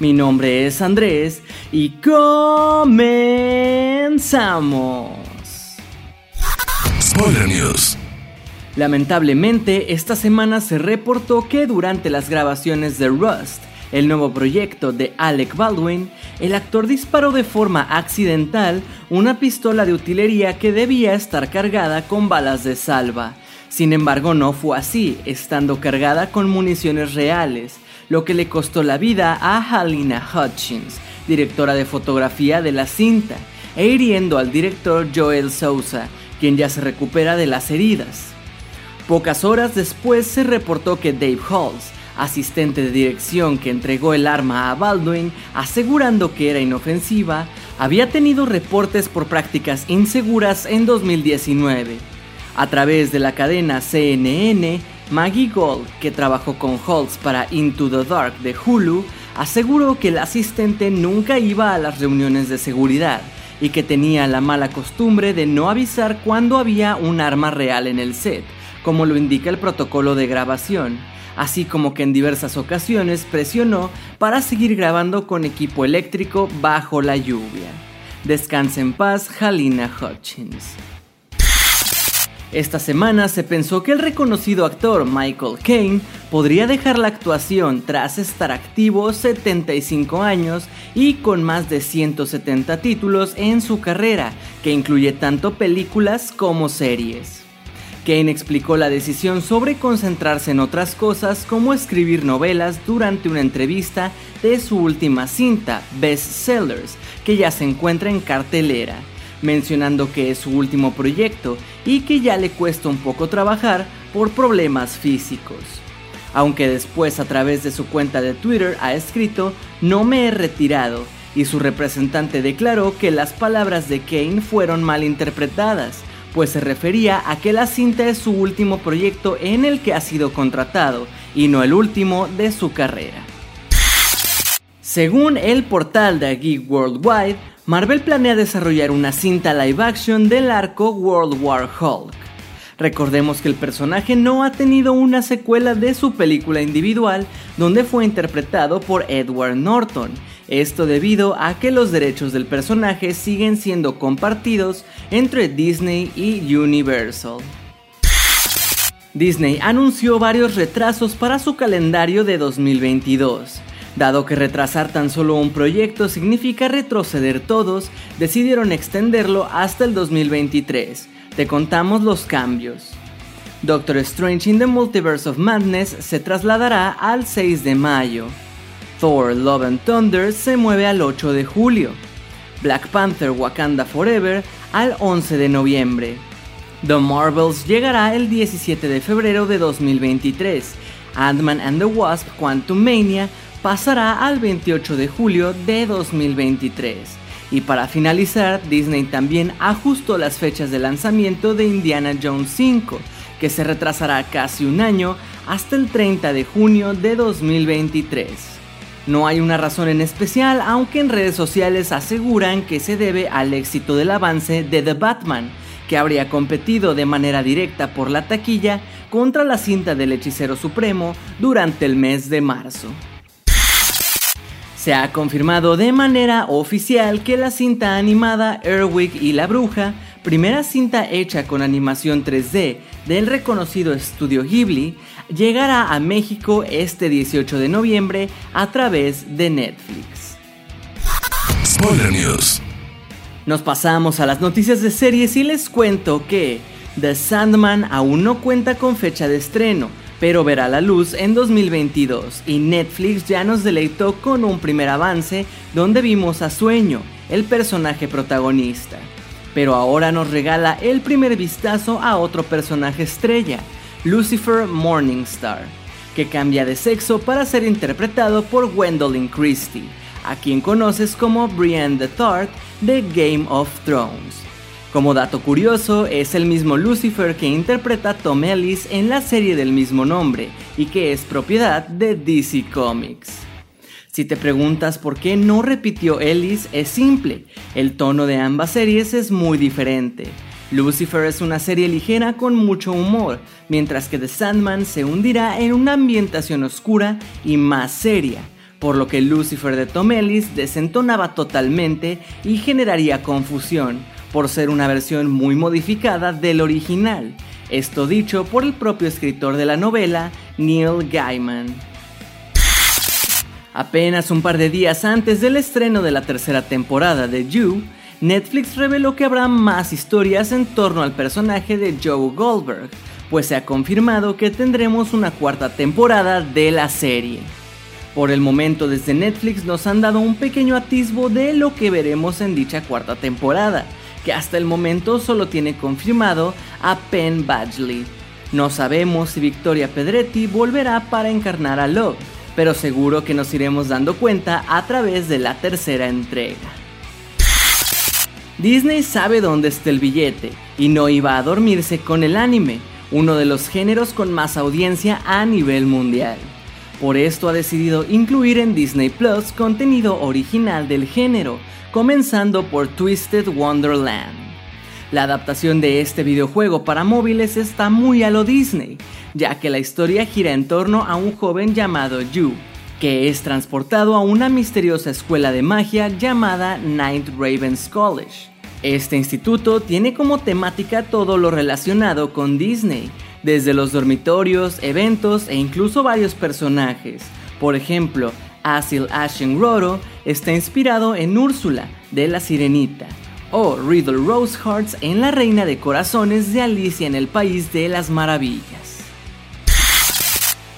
Mi nombre es Andrés y comenzamos. Spoiler News. Lamentablemente, esta semana se reportó que durante las grabaciones de Rust, el nuevo proyecto de Alec Baldwin, el actor disparó de forma accidental una pistola de utilería que debía estar cargada con balas de salva. Sin embargo, no fue así, estando cargada con municiones reales, lo que le costó la vida a Halina Hutchins, directora de fotografía de la cinta, e hiriendo al director Joel Sousa, quien ya se recupera de las heridas. Pocas horas después se reportó que Dave Halls, asistente de dirección que entregó el arma a Baldwin asegurando que era inofensiva, había tenido reportes por prácticas inseguras en 2019. A través de la cadena CNN, Maggie Gold, que trabajó con Halls para Into the Dark de Hulu, aseguró que el asistente nunca iba a las reuniones de seguridad y que tenía la mala costumbre de no avisar cuando había un arma real en el set, como lo indica el protocolo de grabación, así como que en diversas ocasiones presionó para seguir grabando con equipo eléctrico bajo la lluvia. Descansa en paz, Halina Hutchins. Esta semana se pensó que el reconocido actor Michael Caine podría dejar la actuación tras estar activo 75 años y con más de 170 títulos en su carrera, que incluye tanto películas como series. Kane explicó la decisión sobre concentrarse en otras cosas como escribir novelas durante una entrevista de su última cinta, Best Sellers, que ya se encuentra en cartelera mencionando que es su último proyecto y que ya le cuesta un poco trabajar por problemas físicos. Aunque después a través de su cuenta de Twitter ha escrito no me he retirado y su representante declaró que las palabras de Kane fueron mal interpretadas, pues se refería a que la cinta es su último proyecto en el que ha sido contratado y no el último de su carrera. Según el portal de Geek Worldwide, Marvel planea desarrollar una cinta live action del arco World War Hulk. Recordemos que el personaje no ha tenido una secuela de su película individual donde fue interpretado por Edward Norton, esto debido a que los derechos del personaje siguen siendo compartidos entre Disney y Universal. Disney anunció varios retrasos para su calendario de 2022. Dado que retrasar tan solo un proyecto significa retroceder todos, decidieron extenderlo hasta el 2023. Te contamos los cambios. Doctor Strange in the Multiverse of Madness se trasladará al 6 de mayo. Thor Love and Thunder se mueve al 8 de julio. Black Panther Wakanda Forever al 11 de noviembre. The Marvels llegará el 17 de febrero de 2023. Ant-Man and the Wasp Quantum Mania pasará al 28 de julio de 2023. Y para finalizar, Disney también ajustó las fechas de lanzamiento de Indiana Jones 5, que se retrasará casi un año hasta el 30 de junio de 2023. No hay una razón en especial, aunque en redes sociales aseguran que se debe al éxito del avance de The Batman, que habría competido de manera directa por la taquilla contra la cinta del Hechicero Supremo durante el mes de marzo. Se ha confirmado de manera oficial que la cinta animada Erwick y la Bruja, primera cinta hecha con animación 3D del reconocido estudio Ghibli, llegará a México este 18 de noviembre a través de Netflix. Spoiler News. Nos pasamos a las noticias de series y les cuento que The Sandman aún no cuenta con fecha de estreno, pero verá la luz en 2022 y Netflix ya nos deleitó con un primer avance donde vimos a Sueño, el personaje protagonista. Pero ahora nos regala el primer vistazo a otro personaje estrella, Lucifer Morningstar, que cambia de sexo para ser interpretado por Gwendolyn Christie, a quien conoces como Brienne the Third de Game of Thrones. Como dato curioso, es el mismo Lucifer que interpreta a Tom Ellis en la serie del mismo nombre y que es propiedad de DC Comics. Si te preguntas por qué no repitió Ellis, es simple, el tono de ambas series es muy diferente. Lucifer es una serie ligera con mucho humor, mientras que The Sandman se hundirá en una ambientación oscura y más seria, por lo que Lucifer de Tom Ellis desentonaba totalmente y generaría confusión, por ser una versión muy modificada del original, esto dicho por el propio escritor de la novela, Neil Gaiman. Apenas un par de días antes del estreno de la tercera temporada de You, Netflix reveló que habrá más historias en torno al personaje de Joe Goldberg, pues se ha confirmado que tendremos una cuarta temporada de la serie. Por el momento desde Netflix nos han dado un pequeño atisbo de lo que veremos en dicha cuarta temporada, que hasta el momento solo tiene confirmado a Penn Badgley. No sabemos si Victoria Pedretti volverá para encarnar a Love, pero seguro que nos iremos dando cuenta a través de la tercera entrega. Disney sabe dónde está el billete y no iba a dormirse con el anime, uno de los géneros con más audiencia a nivel mundial. Por esto ha decidido incluir en Disney Plus contenido original del género, comenzando por Twisted Wonderland. La adaptación de este videojuego para móviles está muy a lo Disney, ya que la historia gira en torno a un joven llamado Yu, que es transportado a una misteriosa escuela de magia llamada Night Ravens College. Este instituto tiene como temática todo lo relacionado con Disney, desde los dormitorios, eventos e incluso varios personajes. Por ejemplo, Asil Ashen Roro está inspirado en Úrsula de la Sirenita o Riddle Rose Hearts en La Reina de Corazones de Alicia en el País de las Maravillas.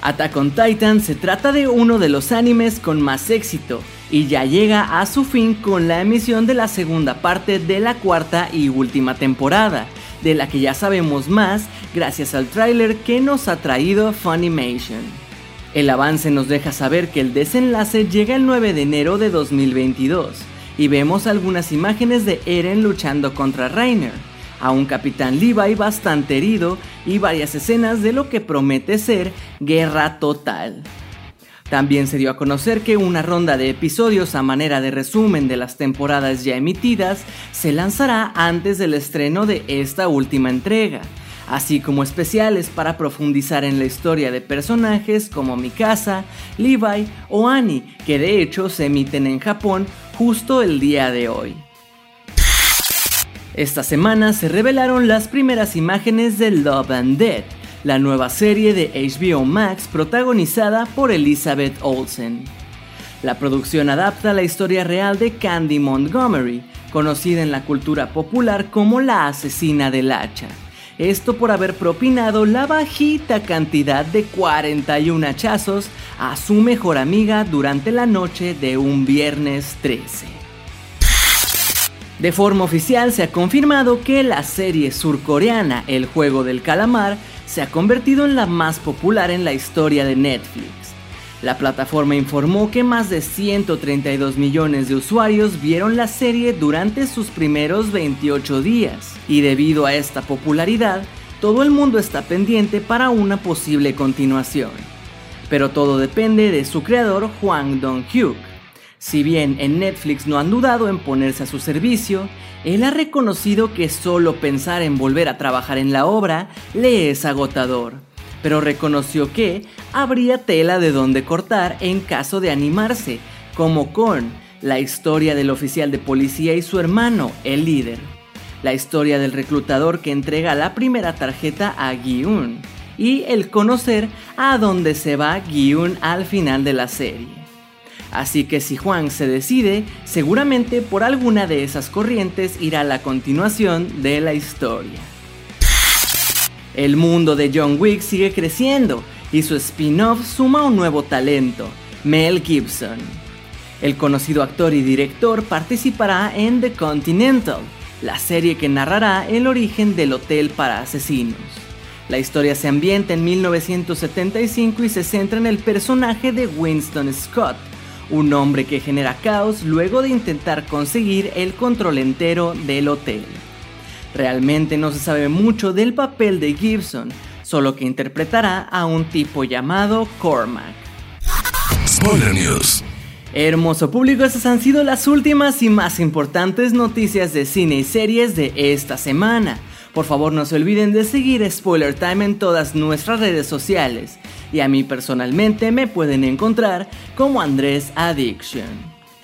Attack on Titan se trata de uno de los animes con más éxito y ya llega a su fin con la emisión de la segunda parte de la cuarta y última temporada, de la que ya sabemos más gracias al tráiler que nos ha traído Funimation. El avance nos deja saber que el desenlace llega el 9 de enero de 2022 y vemos algunas imágenes de Eren luchando contra Rainer, a un capitán Levi bastante herido y varias escenas de lo que promete ser guerra total. También se dio a conocer que una ronda de episodios a manera de resumen de las temporadas ya emitidas se lanzará antes del estreno de esta última entrega, así como especiales para profundizar en la historia de personajes como Mikasa, Levi o Annie, que de hecho se emiten en Japón justo el día de hoy. Esta semana se revelaron las primeras imágenes de Love and Dead, la nueva serie de HBO Max protagonizada por Elizabeth Olsen. La producción adapta la historia real de Candy Montgomery, conocida en la cultura popular como la asesina del hacha esto por haber propinado la bajita cantidad de 41 hachazos a su mejor amiga durante la noche de un viernes 13. De forma oficial se ha confirmado que la serie surcoreana El juego del calamar se ha convertido en la más popular en la historia de Netflix. La plataforma informó que más de 132 millones de usuarios vieron la serie durante sus primeros 28 días, y debido a esta popularidad, todo el mundo está pendiente para una posible continuación. Pero todo depende de su creador Hwang Dong-hyuk. Si bien en Netflix no han dudado en ponerse a su servicio, él ha reconocido que solo pensar en volver a trabajar en la obra le es agotador pero reconoció que habría tela de donde cortar en caso de animarse, como con la historia del oficial de policía y su hermano, el líder, la historia del reclutador que entrega la primera tarjeta a Gyun y el conocer a dónde se va Gyun al final de la serie. Así que si Juan se decide, seguramente por alguna de esas corrientes irá la continuación de la historia. El mundo de John Wick sigue creciendo y su spin-off suma un nuevo talento, Mel Gibson. El conocido actor y director participará en The Continental, la serie que narrará el origen del hotel para asesinos. La historia se ambienta en 1975 y se centra en el personaje de Winston Scott, un hombre que genera caos luego de intentar conseguir el control entero del hotel. Realmente no se sabe mucho del papel de Gibson, solo que interpretará a un tipo llamado Cormac. Spoiler News. Hermoso público, estas han sido las últimas y más importantes noticias de cine y series de esta semana. Por favor no se olviden de seguir Spoiler Time en todas nuestras redes sociales y a mí personalmente me pueden encontrar como Andrés Addiction.